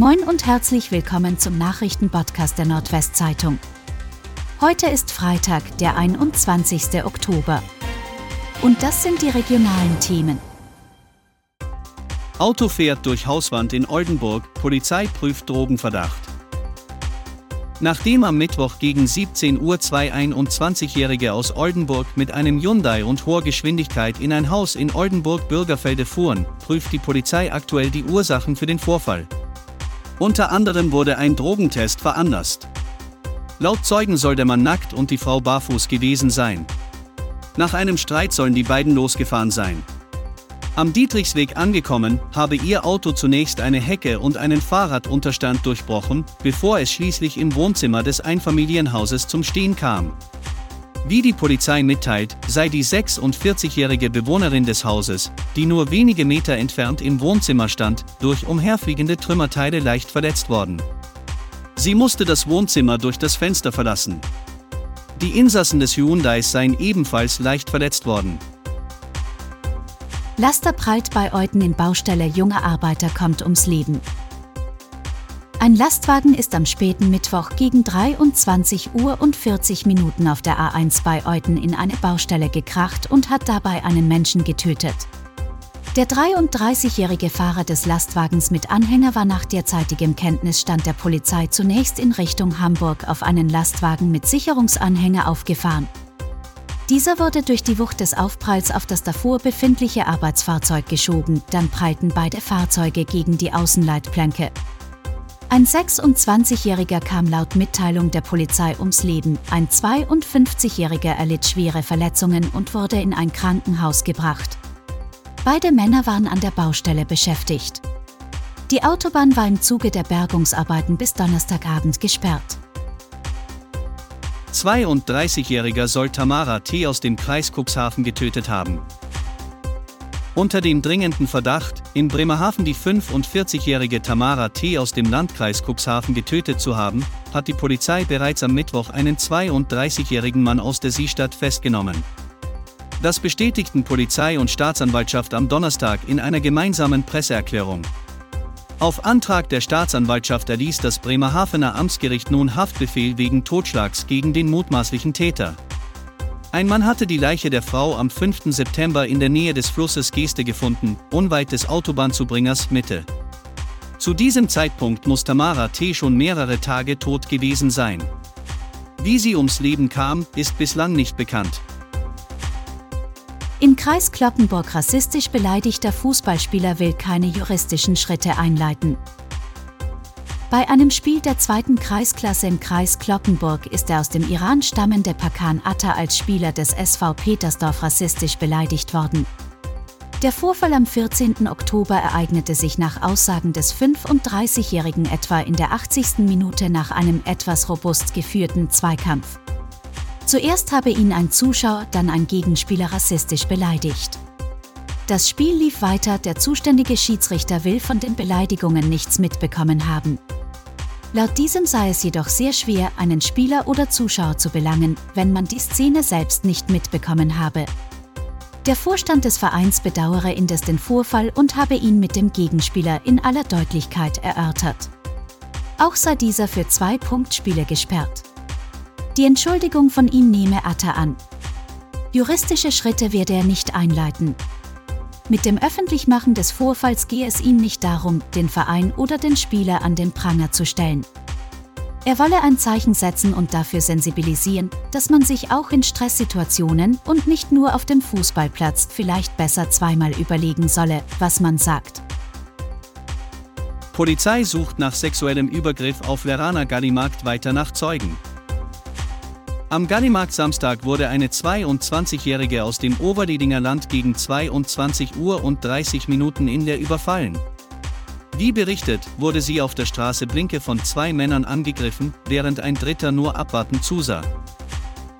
Moin und herzlich willkommen zum Nachrichtenpodcast der Nordwestzeitung. Heute ist Freitag, der 21. Oktober. Und das sind die regionalen Themen. Auto fährt durch Hauswand in Oldenburg, Polizei prüft Drogenverdacht. Nachdem am Mittwoch gegen 17 Uhr zwei 21-Jährige aus Oldenburg mit einem Hyundai und hoher Geschwindigkeit in ein Haus in Oldenburg-Bürgerfelde fuhren, prüft die Polizei aktuell die Ursachen für den Vorfall. Unter anderem wurde ein Drogentest veranlasst. Laut Zeugen soll der Mann nackt und die Frau barfuß gewesen sein. Nach einem Streit sollen die beiden losgefahren sein. Am Dietrichsweg angekommen, habe ihr Auto zunächst eine Hecke und einen Fahrradunterstand durchbrochen, bevor es schließlich im Wohnzimmer des Einfamilienhauses zum Stehen kam. Wie die Polizei mitteilt, sei die 46-jährige Bewohnerin des Hauses, die nur wenige Meter entfernt im Wohnzimmer stand, durch umherfliegende Trümmerteile leicht verletzt worden. Sie musste das Wohnzimmer durch das Fenster verlassen. Die Insassen des Hyundais seien ebenfalls leicht verletzt worden. Laster prallt bei Euten in Baustelle, junge Arbeiter kommt ums Leben. Ein Lastwagen ist am späten Mittwoch gegen 23 Uhr und 40 Minuten auf der A1 bei Euten in eine Baustelle gekracht und hat dabei einen Menschen getötet. Der 33-jährige Fahrer des Lastwagens mit Anhänger war nach derzeitigem Kenntnisstand der Polizei zunächst in Richtung Hamburg auf einen Lastwagen mit Sicherungsanhänger aufgefahren. Dieser wurde durch die Wucht des Aufpralls auf das davor befindliche Arbeitsfahrzeug geschoben, dann prallten beide Fahrzeuge gegen die Außenleitplanke. Ein 26-Jähriger kam laut Mitteilung der Polizei ums Leben, ein 52-Jähriger erlitt schwere Verletzungen und wurde in ein Krankenhaus gebracht. Beide Männer waren an der Baustelle beschäftigt. Die Autobahn war im Zuge der Bergungsarbeiten bis Donnerstagabend gesperrt. 32-Jähriger soll Tamara T. aus dem Kreis Cuxhaven getötet haben. Unter dem dringenden Verdacht, in Bremerhaven die 45-jährige Tamara T. aus dem Landkreis Cuxhaven getötet zu haben, hat die Polizei bereits am Mittwoch einen 32-jährigen Mann aus der Seestadt festgenommen. Das bestätigten Polizei und Staatsanwaltschaft am Donnerstag in einer gemeinsamen Presseerklärung. Auf Antrag der Staatsanwaltschaft erließ das Bremerhavener Amtsgericht nun Haftbefehl wegen Totschlags gegen den mutmaßlichen Täter. Ein Mann hatte die Leiche der Frau am 5. September in der Nähe des Flusses Geste gefunden, unweit des Autobahnzubringers Mitte. Zu diesem Zeitpunkt muss Tamara T. schon mehrere Tage tot gewesen sein. Wie sie ums Leben kam, ist bislang nicht bekannt. Im Kreis Kloppenburg rassistisch beleidigter Fußballspieler will keine juristischen Schritte einleiten. Bei einem Spiel der zweiten Kreisklasse im Kreis Kloppenburg ist der aus dem Iran stammende Pakan Atta als Spieler des SV Petersdorf rassistisch beleidigt worden. Der Vorfall am 14. Oktober ereignete sich nach Aussagen des 35-Jährigen etwa in der 80. Minute nach einem etwas robust geführten Zweikampf. Zuerst habe ihn ein Zuschauer, dann ein Gegenspieler rassistisch beleidigt. Das Spiel lief weiter, der zuständige Schiedsrichter will von den Beleidigungen nichts mitbekommen haben. Laut diesem sei es jedoch sehr schwer, einen Spieler oder Zuschauer zu belangen, wenn man die Szene selbst nicht mitbekommen habe. Der Vorstand des Vereins bedauere indes den Vorfall und habe ihn mit dem Gegenspieler in aller Deutlichkeit erörtert. Auch sei dieser für zwei Punktspiele gesperrt. Die Entschuldigung von ihm nehme Atta an. Juristische Schritte werde er nicht einleiten. Mit dem Öffentlichmachen des Vorfalls gehe es ihm nicht darum, den Verein oder den Spieler an den Pranger zu stellen. Er wolle ein Zeichen setzen und dafür sensibilisieren, dass man sich auch in Stresssituationen und nicht nur auf dem Fußballplatz vielleicht besser zweimal überlegen solle, was man sagt. Polizei sucht nach sexuellem Übergriff auf Verana Gallimarkt weiter nach Zeugen. Am Gallimarkt Samstag wurde eine 22-Jährige aus dem Oberledinger Land gegen 22 Uhr und 30 Minuten in der überfallen. Wie berichtet, wurde sie auf der Straße Blinke von zwei Männern angegriffen, während ein Dritter nur abwartend zusah.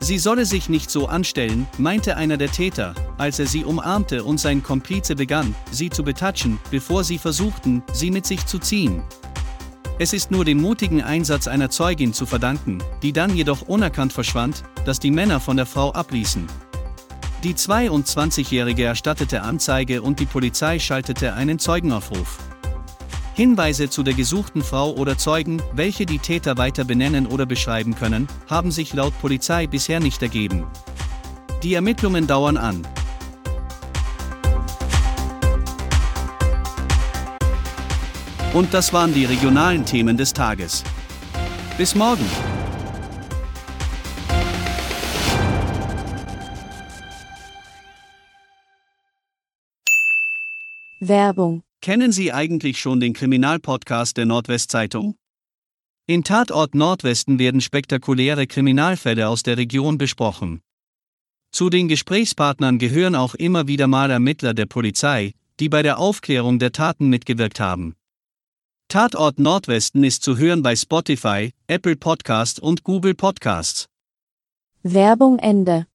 Sie solle sich nicht so anstellen, meinte einer der Täter, als er sie umarmte und sein Komplize begann, sie zu betatschen, bevor sie versuchten, sie mit sich zu ziehen. Es ist nur dem mutigen Einsatz einer Zeugin zu verdanken, die dann jedoch unerkannt verschwand, dass die Männer von der Frau abließen. Die 22-Jährige erstattete Anzeige und die Polizei schaltete einen Zeugenaufruf. Hinweise zu der gesuchten Frau oder Zeugen, welche die Täter weiter benennen oder beschreiben können, haben sich laut Polizei bisher nicht ergeben. Die Ermittlungen dauern an. Und das waren die regionalen Themen des Tages. Bis morgen. Werbung. Kennen Sie eigentlich schon den Kriminalpodcast der Nordwestzeitung? In Tatort Nordwesten werden spektakuläre Kriminalfälle aus der Region besprochen. Zu den Gesprächspartnern gehören auch immer wieder mal Ermittler der Polizei, die bei der Aufklärung der Taten mitgewirkt haben. Tatort Nordwesten ist zu hören bei Spotify, Apple Podcast und Google Podcasts. Werbung Ende.